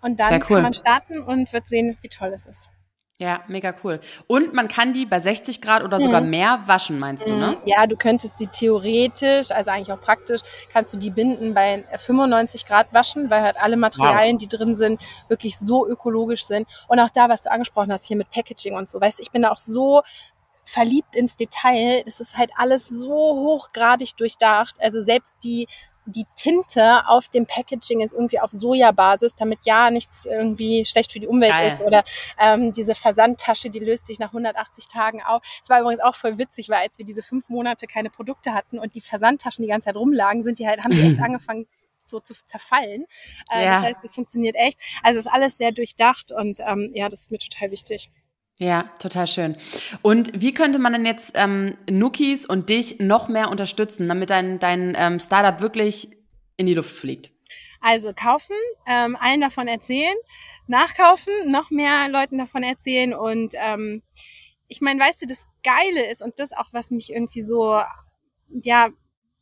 Und dann cool. kann man starten und wird sehen, wie toll es ist. Ja, mega cool. Und man kann die bei 60 Grad oder sogar mhm. mehr waschen, meinst du, ne? Mhm. Ja, du könntest die theoretisch, also eigentlich auch praktisch, kannst du die Binden bei 95 Grad waschen, weil halt alle Materialien, wow. die drin sind, wirklich so ökologisch sind. Und auch da, was du angesprochen hast, hier mit Packaging und so, weißt ich bin da auch so verliebt ins Detail. Das ist halt alles so hochgradig durchdacht. Also selbst die die Tinte auf dem Packaging ist irgendwie auf Sojabasis, damit ja nichts irgendwie schlecht für die Umwelt Geil. ist. Oder ähm, diese Versandtasche, die löst sich nach 180 Tagen auf. Es war übrigens auch voll witzig, weil als wir diese fünf Monate keine Produkte hatten und die Versandtaschen die ganze Zeit rumlagen, sind die halt, haben die echt angefangen so zu zerfallen. Äh, ja. Das heißt, das funktioniert echt. Also ist alles sehr durchdacht und ähm, ja, das ist mir total wichtig. Ja, total schön. Und wie könnte man denn jetzt ähm, Nookies und dich noch mehr unterstützen, damit dein, dein ähm, Startup wirklich in die Luft fliegt? Also kaufen, ähm, allen davon erzählen, nachkaufen, noch mehr Leuten davon erzählen und ähm, ich meine, weißt du, das Geile ist und das auch, was mich irgendwie so, ja,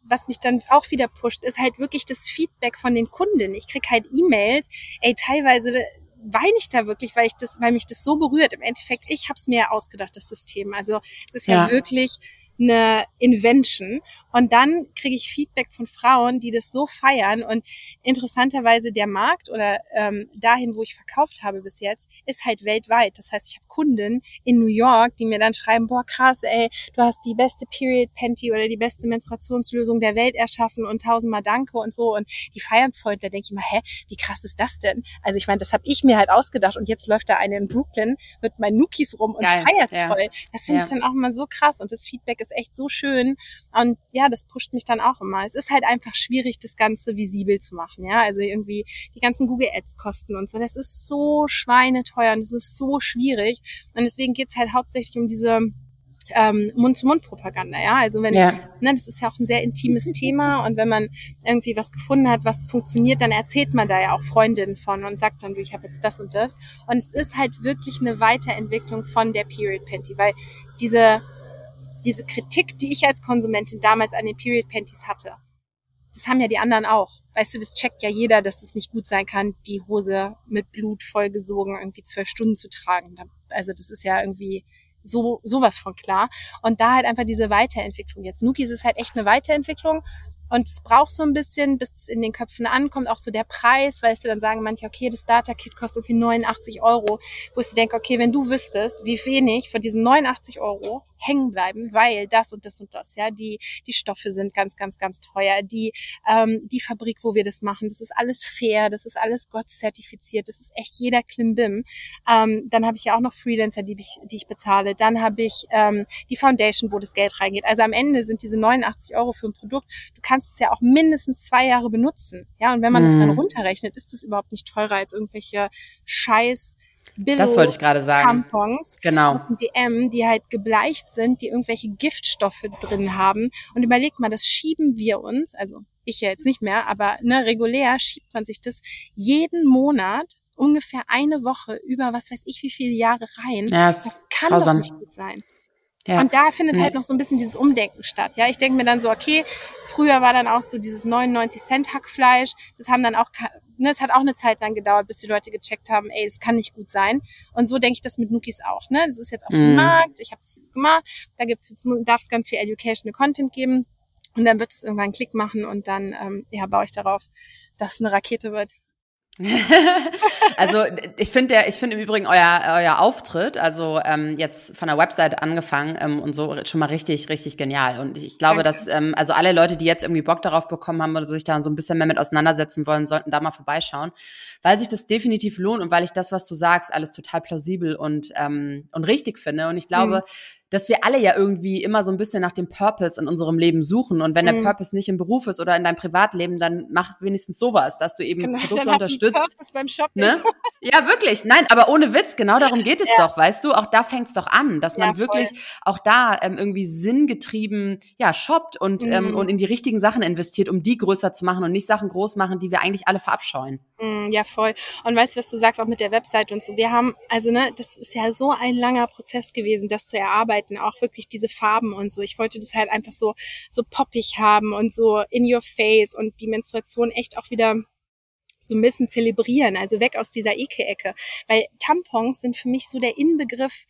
was mich dann auch wieder pusht, ist halt wirklich das Feedback von den Kunden. Ich krieg halt E-Mails, ey, teilweise weine ich da wirklich, weil ich das, weil mich das so berührt. Im Endeffekt, ich habe es mir ausgedacht, das System. Also es ist ja, ja wirklich eine Invention. Und dann kriege ich Feedback von Frauen, die das so feiern. Und interessanterweise der Markt oder ähm, dahin, wo ich verkauft habe bis jetzt, ist halt weltweit. Das heißt, ich habe Kunden in New York, die mir dann schreiben, boah, krass, ey, du hast die beste Period Panty oder die beste Menstruationslösung der Welt erschaffen und tausendmal Danke und so. Und die feiern es voll. Und da denke ich mal, hä, wie krass ist das denn? Also ich meine, das habe ich mir halt ausgedacht. Und jetzt läuft da eine in Brooklyn mit meinen Nookies rum und Geil, feiert's ja. voll. Das finde ja. ich dann auch mal so krass. Und das Feedback ist echt so schön. Und ja, das pusht mich dann auch immer. Es ist halt einfach schwierig, das Ganze visibel zu machen. Ja, also irgendwie die ganzen Google Ads kosten und so. Das ist so schweineteuer und das ist so schwierig. Und deswegen geht's halt hauptsächlich um diese ähm, Mund-zu-Mund-Propaganda, ja. Also wenn, ja. ne, das ist ja auch ein sehr intimes Thema und wenn man irgendwie was gefunden hat, was funktioniert, dann erzählt man da ja auch Freundinnen von und sagt dann, du, ich habe jetzt das und das. Und es ist halt wirklich eine Weiterentwicklung von der Period Panty, weil diese diese Kritik, die ich als Konsumentin damals an den Period Panties hatte, das haben ja die anderen auch. Weißt du, das checkt ja jeder, dass es nicht gut sein kann, die Hose mit Blut vollgesogen irgendwie zwölf Stunden zu tragen. Also das ist ja irgendwie so sowas von klar. Und da halt einfach diese Weiterentwicklung jetzt. Nuki ist halt echt eine Weiterentwicklung und es braucht so ein bisschen, bis es in den Köpfen ankommt, auch so der Preis, weißt du, dann sagen manche, okay, das Starter-Kit kostet irgendwie 89 Euro, wo ich denke, okay, wenn du wüsstest, wie wenig von diesen 89 Euro hängen bleiben, weil das und das und das, ja, die, die Stoffe sind ganz, ganz, ganz teuer, die, ähm, die Fabrik, wo wir das machen, das ist alles fair, das ist alles Gott zertifiziert, das ist echt jeder Klimbim. Ähm, dann habe ich ja auch noch Freelancer, die ich, die ich bezahle, dann habe ich ähm, die Foundation, wo das Geld reingeht. Also am Ende sind diese 89 Euro für ein Produkt, du kannst es ja auch mindestens zwei Jahre benutzen, ja, und wenn man mhm. das dann runterrechnet, ist das überhaupt nicht teurer als irgendwelche Scheiß Billo das wollte ich gerade sagen. Tampons genau. aus dem DM, die halt gebleicht sind, die irgendwelche Giftstoffe drin haben. Und überlegt mal, das schieben wir uns, also ich ja jetzt nicht mehr, aber ne, regulär schiebt man sich das jeden Monat ungefähr eine Woche über was weiß ich wie viele Jahre rein. Ja, das kann grausam. doch nicht gut sein. Ja. Und da findet halt noch so ein bisschen dieses Umdenken statt. Ja, ich denke mir dann so, okay, früher war dann auch so dieses 99 Cent Hackfleisch. Das haben dann auch, ne, es hat auch eine Zeit lang gedauert, bis die Leute gecheckt haben, ey, das kann nicht gut sein. Und so denke ich das mit Nookies auch. Ne, das ist jetzt auf dem mm. Markt. Ich habe das jetzt gemacht. Da gibt's jetzt, darf es ganz viel Educational Content geben. Und dann wird es irgendwann einen Klick machen und dann, ähm, ja, baue ich darauf, dass es eine Rakete wird. also ich finde der, ich finde im Übrigen euer, euer Auftritt, also ähm, jetzt von der Website angefangen ähm, und so schon mal richtig, richtig genial. Und ich, ich glaube, Danke. dass ähm, also alle Leute, die jetzt irgendwie Bock darauf bekommen haben oder sich da so ein bisschen mehr mit auseinandersetzen wollen, sollten da mal vorbeischauen, weil sich das definitiv lohnt und weil ich das, was du sagst, alles total plausibel und ähm, und richtig finde. Und ich glaube, mhm dass wir alle ja irgendwie immer so ein bisschen nach dem Purpose in unserem Leben suchen. Und wenn der mhm. Purpose nicht im Beruf ist oder in deinem Privatleben, dann mach wenigstens sowas, dass du eben genau, Produkte unterstützt. Beim Shopping. Ne? Ja, wirklich. Nein, aber ohne Witz, genau darum geht es ja. doch, weißt du? Auch da fängt's doch an, dass man ja, wirklich auch da ähm, irgendwie sinngetrieben ja shoppt und, ähm, mhm. ähm, und in die richtigen Sachen investiert, um die größer zu machen und nicht Sachen groß machen, die wir eigentlich alle verabscheuen. Mhm, ja, voll. Und weißt du, was du sagst, auch mit der Website und so. Wir haben, also ne, das ist ja so ein langer Prozess gewesen, das zu erarbeiten Arbeiten, auch wirklich diese Farben und so. Ich wollte das halt einfach so, so poppig haben und so in your face und die Menstruation echt auch wieder so ein bisschen zelebrieren, also weg aus dieser Ekelecke. Weil Tampons sind für mich so der Inbegriff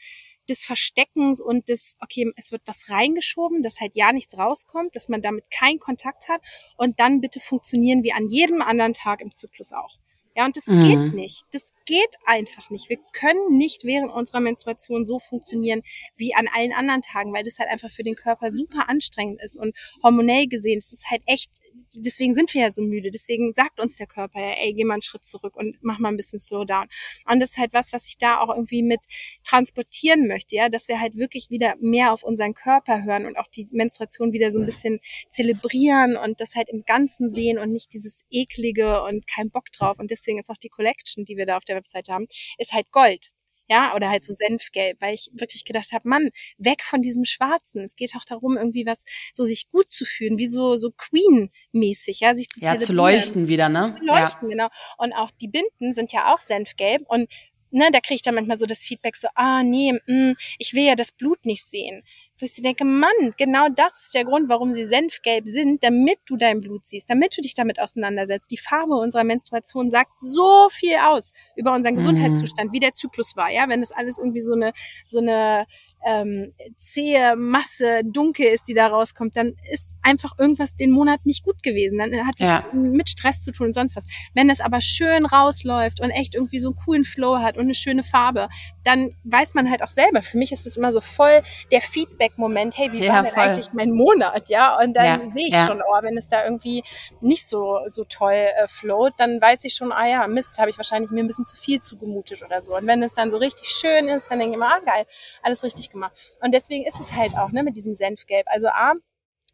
des Versteckens und des, okay, es wird was reingeschoben, dass halt ja nichts rauskommt, dass man damit keinen Kontakt hat und dann bitte funktionieren wie an jedem anderen Tag im Zyklus auch. Ja, und das mhm. geht nicht. Das geht einfach nicht. Wir können nicht während unserer Menstruation so funktionieren wie an allen anderen Tagen, weil das halt einfach für den Körper super anstrengend ist. Und hormonell gesehen, es ist halt echt deswegen sind wir ja so müde. Deswegen sagt uns der Körper ja, ey, geh mal einen Schritt zurück und mach mal ein bisschen Slowdown. Und das ist halt was, was ich da auch irgendwie mit transportieren möchte, ja, dass wir halt wirklich wieder mehr auf unseren Körper hören und auch die Menstruation wieder so ein bisschen zelebrieren und das halt im Ganzen sehen und nicht dieses eklige und kein Bock drauf. Und deswegen ist auch die Collection, die wir da auf der Webseite haben, ist halt Gold ja, oder halt so Senfgelb, weil ich wirklich gedacht habe, Mann, weg von diesem Schwarzen. Es geht auch darum, irgendwie was, so sich gut zu fühlen, wie so, so Queen-mäßig, ja, sich zu Ja, zu leuchten wieder, ne? Zu leuchten, ja. genau. Und auch die Binden sind ja auch Senfgelb und ne, da kriege ich dann manchmal so das Feedback so, ah, nee, mh, mm, ich will ja das Blut nicht sehen wo ich denke, Mann, genau das ist der Grund, warum sie senfgelb sind, damit du dein Blut siehst, damit du dich damit auseinandersetzt. Die Farbe unserer Menstruation sagt so viel aus über unseren mhm. Gesundheitszustand, wie der Zyklus war, ja, wenn das alles irgendwie so eine, so eine ähm, zähe Masse dunkel ist, die da rauskommt, dann ist einfach irgendwas den Monat nicht gut gewesen. Dann hat es ja. mit Stress zu tun und sonst was. Wenn es aber schön rausläuft und echt irgendwie so einen coolen Flow hat und eine schöne Farbe, dann weiß man halt auch selber. Für mich ist es immer so voll der Feedback-Moment. Hey, wie ja, war denn voll. eigentlich mein Monat? Ja, und dann ja, sehe ich schon, oh, wenn es da irgendwie nicht so so toll äh, float, dann weiß ich schon, ah ja, Mist, habe ich wahrscheinlich mir ein bisschen zu viel zugemutet oder so. Und wenn es dann so richtig schön ist, dann denke ich immer, ah geil, alles richtig gemacht. Und deswegen ist es halt auch ne, mit diesem Senfgelb. Also A,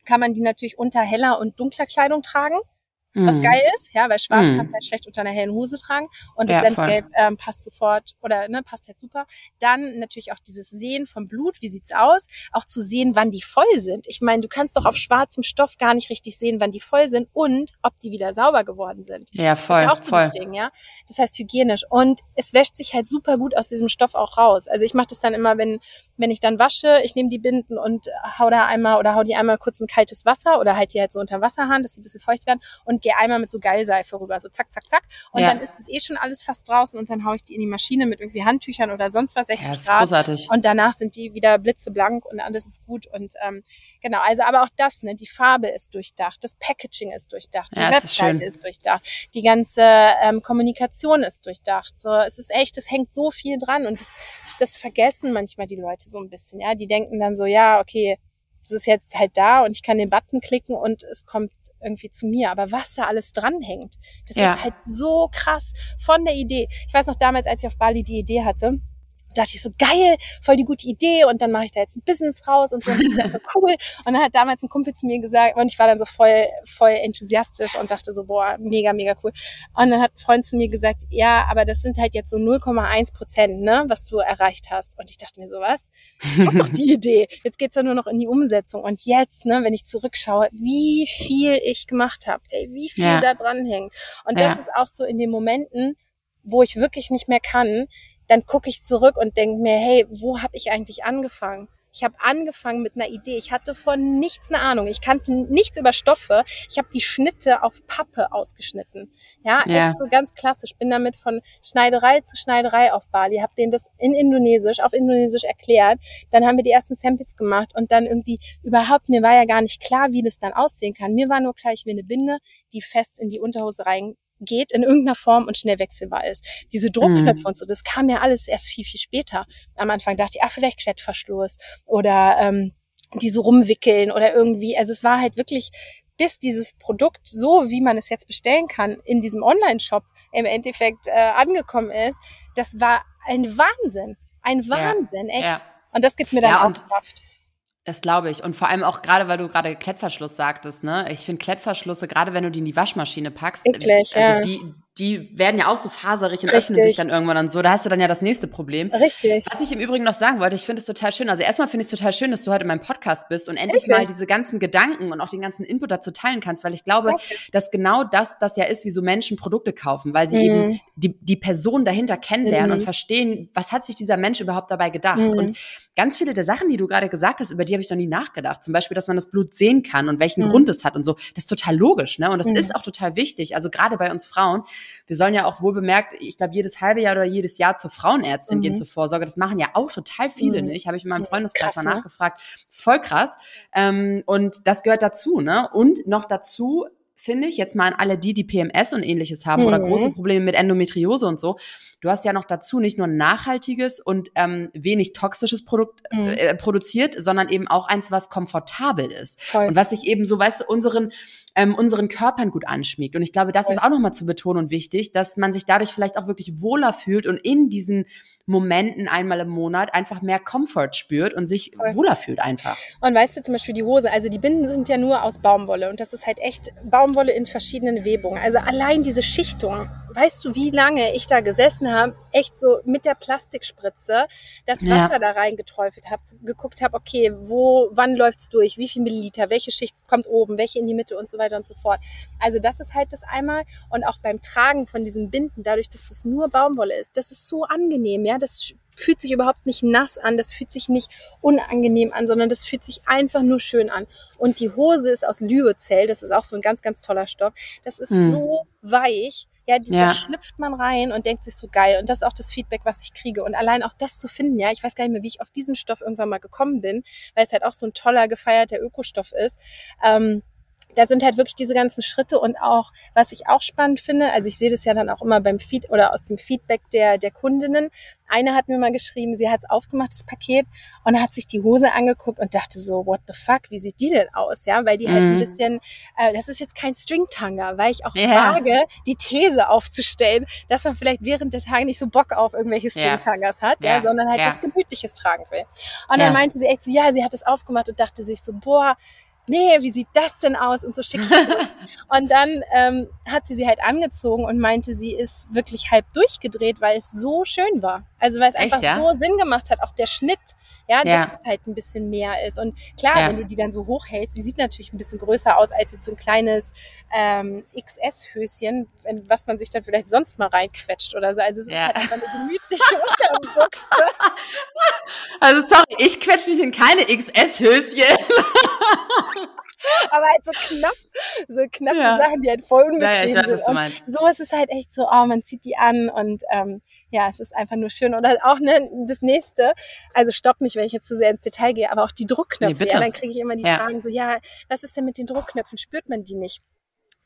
kann man die natürlich unter heller und dunkler Kleidung tragen was mhm. geil ist, ja, weil schwarz mhm. kannst du halt schlecht unter einer hellen Hose tragen und das ja, Senfgelb ähm, passt sofort oder ne, passt halt super. Dann natürlich auch dieses Sehen vom Blut, wie sieht's aus, auch zu sehen, wann die voll sind. Ich meine, du kannst doch auf schwarzem Stoff gar nicht richtig sehen, wann die voll sind und ob die wieder sauber geworden sind. Ja, voll. Das ist auch so voll. das Ding, ja. Das heißt hygienisch und es wäscht sich halt super gut aus diesem Stoff auch raus. Also ich mache das dann immer, wenn wenn ich dann wasche, ich nehme die Binden und hau da einmal oder hau die einmal kurz in kaltes Wasser oder halt die halt so unter Wasserhahn, dass sie ein bisschen feucht werden und gehe einmal mit so Geilseife rüber, so zack, zack, zack. Und ja. dann ist es eh schon alles fast draußen und dann haue ich die in die Maschine mit irgendwie Handtüchern oder sonst was, 60 ja, das Grad. Großartig. Und danach sind die wieder blitzeblank und alles ist gut. Und ähm, genau, also aber auch das, ne, die Farbe ist durchdacht, das Packaging ist durchdacht, die ja, Webseite ist, ist, durchdacht, die ganze ähm, Kommunikation ist durchdacht. So, es ist echt, es hängt so viel dran und das, das vergessen manchmal die Leute so ein bisschen. Ja, die denken dann so, ja, okay, das ist jetzt halt da und ich kann den Button klicken und es kommt irgendwie zu mir. Aber was da alles dranhängt, das ja. ist halt so krass von der Idee. Ich weiß noch damals, als ich auf Bali die Idee hatte, dachte ich so, geil, voll die gute Idee und dann mache ich da jetzt ein Business raus und so und das ist einfach cool. Und dann hat damals ein Kumpel zu mir gesagt, und ich war dann so voll, voll enthusiastisch und dachte so, boah, mega, mega cool. Und dann hat ein Freund zu mir gesagt, ja, aber das sind halt jetzt so 0,1 Prozent, ne, was du erreicht hast. Und ich dachte mir so, was? Ich hab doch die Idee. Jetzt geht's ja nur noch in die Umsetzung. Und jetzt, ne, wenn ich zurückschaue, wie viel ich gemacht habe, ey, wie viel ja. da dran hängt. Und das ja. ist auch so in den Momenten, wo ich wirklich nicht mehr kann, dann gucke ich zurück und denke mir, hey, wo habe ich eigentlich angefangen? Ich habe angefangen mit einer Idee. Ich hatte von nichts eine Ahnung. Ich kannte nichts über Stoffe. Ich habe die Schnitte auf Pappe ausgeschnitten. Ja, ja, echt so ganz klassisch. Bin damit von Schneiderei zu Schneiderei auf Bali. Habe denen das in Indonesisch, auf Indonesisch erklärt. Dann haben wir die ersten Samples gemacht und dann irgendwie überhaupt, mir war ja gar nicht klar, wie das dann aussehen kann. Mir war nur klar, ich will eine Binde, die fest in die Unterhose rein geht in irgendeiner Form und schnell wechselbar ist. Diese Druckknöpfe mhm. und so, das kam ja alles erst viel, viel später. Am Anfang dachte ich, ah, vielleicht Klettverschluss oder ähm, die so rumwickeln oder irgendwie. Also es war halt wirklich, bis dieses Produkt so, wie man es jetzt bestellen kann, in diesem Online-Shop im Endeffekt äh, angekommen ist, das war ein Wahnsinn. Ein Wahnsinn, ja. echt. Ja. Und das gibt mir dann ja, auch Kraft. Das glaube ich. Und vor allem auch gerade, weil du gerade Klettverschluss sagtest, ne? Ich finde Klettverschlüsse, gerade wenn du die in die Waschmaschine packst, Eklig, also ja. die, die werden ja auch so faserig und Richtig. öffnen sich dann irgendwann und so. Da hast du dann ja das nächste Problem. Richtig. Was ich im Übrigen noch sagen wollte, ich finde es total schön. Also erstmal finde ich es total schön, dass du heute in meinem Podcast bist und endlich okay. mal diese ganzen Gedanken und auch den ganzen Input dazu teilen kannst, weil ich glaube, okay. dass genau das das ja ist, wie so Menschen Produkte kaufen, weil sie mhm. eben die, die Person dahinter kennenlernen mhm. und verstehen, was hat sich dieser Mensch überhaupt dabei gedacht. Mhm. Und ganz viele der Sachen, die du gerade gesagt hast, über die habe ich noch nie nachgedacht. Zum Beispiel, dass man das Blut sehen kann und welchen mhm. Grund es hat und so. Das ist total logisch, ne? Und das mhm. ist auch total wichtig. Also gerade bei uns Frauen, wir sollen ja auch wohl bemerkt, ich glaube, jedes halbe Jahr oder jedes Jahr zur Frauenärztin mhm. gehen zur Vorsorge. Das machen ja auch total viele mhm. nicht. Habe ich in meinem Freundeskreis mal nachgefragt. Das ist voll krass. Ähm, und das gehört dazu, ne? Und noch dazu finde ich, jetzt mal an alle die, die PMS und ähnliches haben mhm. oder große Probleme mit Endometriose und so. Du hast ja noch dazu nicht nur ein nachhaltiges und ähm, wenig toxisches Produkt mhm. äh, produziert, sondern eben auch eins, was komfortabel ist. Voll. Und was sich eben so, weißt du, unseren ähm, unseren Körpern gut anschmiegt. Und ich glaube, das Voll. ist auch nochmal zu betonen und wichtig, dass man sich dadurch vielleicht auch wirklich wohler fühlt und in diesen Momenten einmal im Monat einfach mehr Comfort spürt und sich Voll. wohler fühlt einfach. Und weißt du zum Beispiel die Hose, also die Binden sind ja nur aus Baumwolle und das ist halt echt Baumwolle in verschiedenen Webungen. Also allein diese Schichtung, weißt du, wie lange ich da gesessen habe, echt so mit der Plastikspritze das Wasser ja. da reingeträufelt habe, geguckt habe, okay, wo, wann läuft's durch, wie viel Milliliter, welche Schicht kommt oben, welche in die Mitte und so weiter und so fort. Also das ist halt das einmal und auch beim Tragen von diesen Binden, dadurch, dass das nur Baumwolle ist, das ist so angenehm, ja, das fühlt sich überhaupt nicht nass an, das fühlt sich nicht unangenehm an, sondern das fühlt sich einfach nur schön an. Und die Hose ist aus Lyocell, das ist auch so ein ganz, ganz toller Stoff. Das ist hm. so weich. Ja, die, ja. da schlüpft man rein und denkt sich so geil. Und das ist auch das Feedback, was ich kriege. Und allein auch das zu finden, ja, ich weiß gar nicht mehr, wie ich auf diesen Stoff irgendwann mal gekommen bin, weil es halt auch so ein toller, gefeierter Ökostoff ist. Ähm, da sind halt wirklich diese ganzen Schritte und auch, was ich auch spannend finde, also ich sehe das ja dann auch immer beim Feed oder aus dem Feedback der, der Kundinnen. Eine hat mir mal geschrieben, sie hat es aufgemacht, das Paket, und hat sich die Hose angeguckt und dachte so, what the fuck, wie sieht die denn aus? Ja, weil die halt ein mhm. bisschen, äh, das ist jetzt kein Stringtanger, weil ich auch yeah. wage, die These aufzustellen, dass man vielleicht während der Tage nicht so Bock auf irgendwelche Stringtangers yeah. hat, ja, yeah. sondern halt was Gemütliches tragen will. Und dann meinte sie echt so, ja, sie hat es aufgemacht und dachte sich so, boah, nee, wie sieht das denn aus und so schick. und dann ähm, hat sie sie halt angezogen und meinte, sie ist wirklich halb durchgedreht, weil es so schön war. Also weil es Echt, einfach ja? so Sinn gemacht hat, auch der Schnitt, ja, ja, dass es halt ein bisschen mehr ist. Und klar, ja. wenn du die dann so hochhältst, die sieht natürlich ein bisschen größer aus als jetzt so ein kleines ähm, XS-Höschen, was man sich dann vielleicht sonst mal reinquetscht oder so. Also es ist halt einfach eine gemütliche Unterbuchse. Also sorry, ich quetsche mich in keine XS-Höschen. aber halt so knapp, so knappe ja. Sachen, die halt voll unbequem ja, ja, ich weiß, sind. Was du meinst. Und so ist es halt echt so, oh, man zieht die an und ähm, ja, es ist einfach nur schön. Und halt auch ne, das nächste, also stopp mich, wenn ich jetzt zu sehr ins Detail gehe, aber auch die Druckknöpfe. Nee, ja, dann kriege ich immer die ja. Fragen so, ja, was ist denn mit den Druckknöpfen? Spürt man die nicht?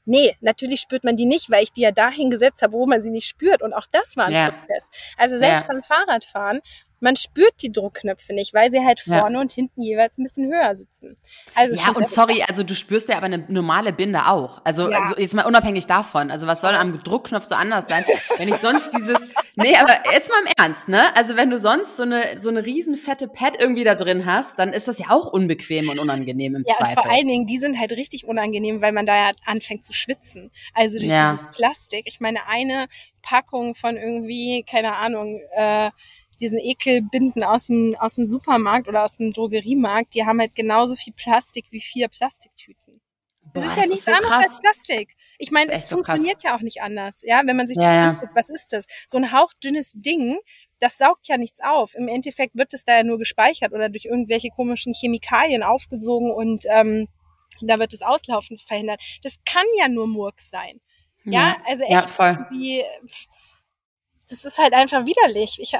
Nee, natürlich spürt man die nicht, weil ich die ja dahin gesetzt habe, wo man sie nicht spürt. Und auch das war ein ja. Prozess. Also selbst ja. beim Fahrradfahren man spürt die Druckknöpfe nicht, weil sie halt vorne ja. und hinten jeweils ein bisschen höher sitzen. Also ja, und sorry, also du spürst ja aber eine normale Binde auch. Also, ja. also jetzt mal unabhängig davon. Also was soll am Druckknopf so anders sein? wenn ich sonst dieses, nee, aber jetzt mal im Ernst, ne? Also wenn du sonst so eine, so eine riesen fette Pad irgendwie da drin hast, dann ist das ja auch unbequem und unangenehm im ja, Zweifel. Ja, vor allen Dingen, die sind halt richtig unangenehm, weil man da ja anfängt zu schwitzen. Also durch ja. dieses Plastik. Ich meine, eine Packung von irgendwie, keine Ahnung, äh, diesen Ekelbinden aus dem, aus dem Supermarkt oder aus dem Drogeriemarkt, die haben halt genauso viel Plastik wie vier Plastiktüten. Das Boah, ist ja nichts so anderes als Plastik. Ich meine, es funktioniert so ja auch nicht anders. Ja, wenn man sich ja, das ja. anguckt, was ist das? So ein hauchdünnes Ding, das saugt ja nichts auf. Im Endeffekt wird es da ja nur gespeichert oder durch irgendwelche komischen Chemikalien aufgesogen und ähm, da wird das Auslaufen verhindert. Das kann ja nur Murks sein. Ja, also echt ja, voll. wie das ist halt einfach widerlich. Ich äh,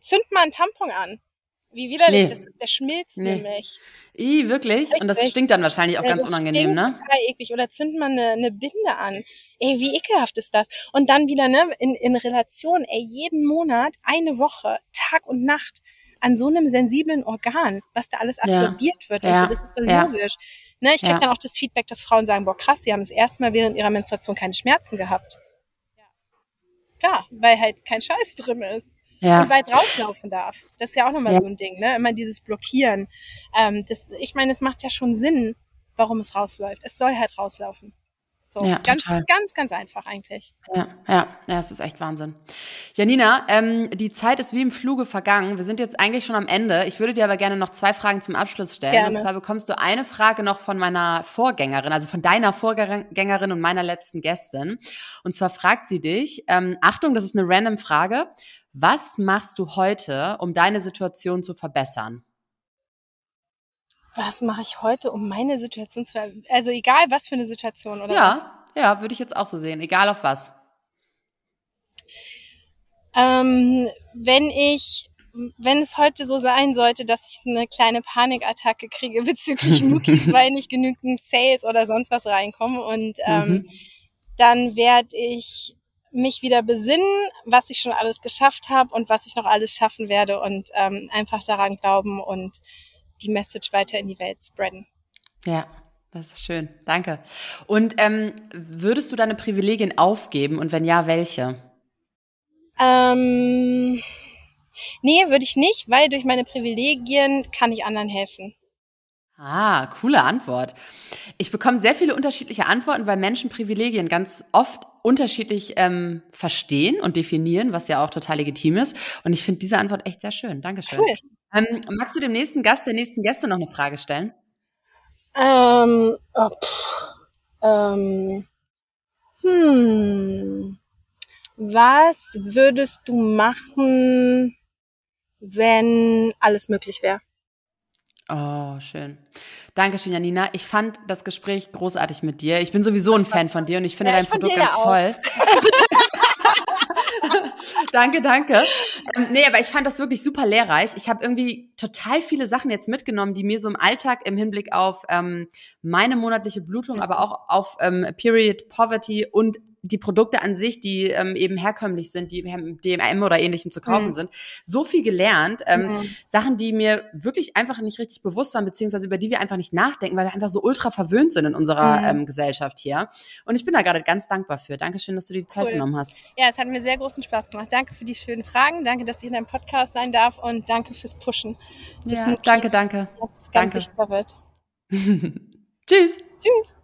zünd mal einen Tampon an. Wie widerlich nee. das ist. Der schmilzt nee. nämlich. I, wirklich? Richtig. Und das stinkt dann wahrscheinlich auch ja, ganz unangenehm, ne? total eklig. Oder zünd mal eine, eine Binde an. Ey, wie ekelhaft ist das? Und dann wieder, ne, in, in Relation, ey, jeden Monat, eine Woche, Tag und Nacht an so einem sensiblen Organ, was da alles absorbiert ja. wird. Also, ja. das ist doch logisch. Ne, ich krieg dann auch das Feedback, dass Frauen sagen, boah, krass, sie haben das erste Mal während ihrer Menstruation keine Schmerzen gehabt. Klar, weil halt kein Scheiß drin ist. Ja. Und weit rauslaufen darf. Das ist ja auch nochmal ja. so ein Ding, ne? Immer dieses Blockieren. Ähm, das, ich meine, es macht ja schon Sinn, warum es rausläuft. Es soll halt rauslaufen. So, ja, ganz, total. ganz, ganz einfach eigentlich. Ja, ja, ja, es ist echt Wahnsinn. Janina, ähm, die Zeit ist wie im Fluge vergangen. Wir sind jetzt eigentlich schon am Ende. Ich würde dir aber gerne noch zwei Fragen zum Abschluss stellen. Gerne. Und zwar bekommst du eine Frage noch von meiner Vorgängerin, also von deiner Vorgängerin und meiner letzten Gästin. Und zwar fragt sie dich, ähm, Achtung, das ist eine random Frage. Was machst du heute, um deine Situation zu verbessern? Was mache ich heute, um meine Situation zu Also egal, was für eine Situation, oder ja, was? Ja, würde ich jetzt auch so sehen, egal auf was. Ähm, wenn ich wenn es heute so sein sollte, dass ich eine kleine Panikattacke kriege bezüglich Nookies, weil nicht genügend Sales oder sonst was reinkommen und ähm, mhm. dann werde ich mich wieder besinnen, was ich schon alles geschafft habe und was ich noch alles schaffen werde und ähm, einfach daran glauben und die Message weiter in die Welt spreaden. Ja, das ist schön. Danke. Und ähm, würdest du deine Privilegien aufgeben und wenn ja, welche? Ähm, nee, würde ich nicht, weil durch meine Privilegien kann ich anderen helfen. Ah, coole Antwort. Ich bekomme sehr viele unterschiedliche Antworten, weil Menschen Privilegien ganz oft unterschiedlich ähm, verstehen und definieren, was ja auch total legitim ist. Und ich finde diese Antwort echt sehr schön. Dankeschön. Cool. Ähm, magst du dem nächsten Gast, der nächsten Gäste noch eine Frage stellen? Ähm, oh, pff, ähm, hm, was würdest du machen, wenn alles möglich wäre? Oh, schön. Dankeschön, Janina. Ich fand das Gespräch großartig mit dir. Ich bin sowieso ein Fan von dir und ich finde ja, dein Produkt ganz toll. danke, danke. Ähm, nee, aber ich fand das wirklich super lehrreich. Ich habe irgendwie total viele Sachen jetzt mitgenommen, die mir so im Alltag im Hinblick auf ähm, meine monatliche Blutung, aber auch auf ähm, Period Poverty und die Produkte an sich, die ähm, eben herkömmlich sind, die im DMM oder ähnlichem zu kaufen mhm. sind, so viel gelernt. Ähm, mhm. Sachen, die mir wirklich einfach nicht richtig bewusst waren, beziehungsweise über die wir einfach nicht nachdenken, weil wir einfach so ultra verwöhnt sind in unserer mhm. ähm, Gesellschaft hier. Und ich bin da gerade ganz dankbar für. Dankeschön, dass du dir die Zeit cool. genommen hast. Ja, es hat mir sehr großen Spaß gemacht. Danke für die schönen Fragen. Danke, dass ich in deinem Podcast sein darf und danke fürs Pushen. Ja, danke, danke. Ganz danke. sichtbar wird. Tschüss. Tschüss.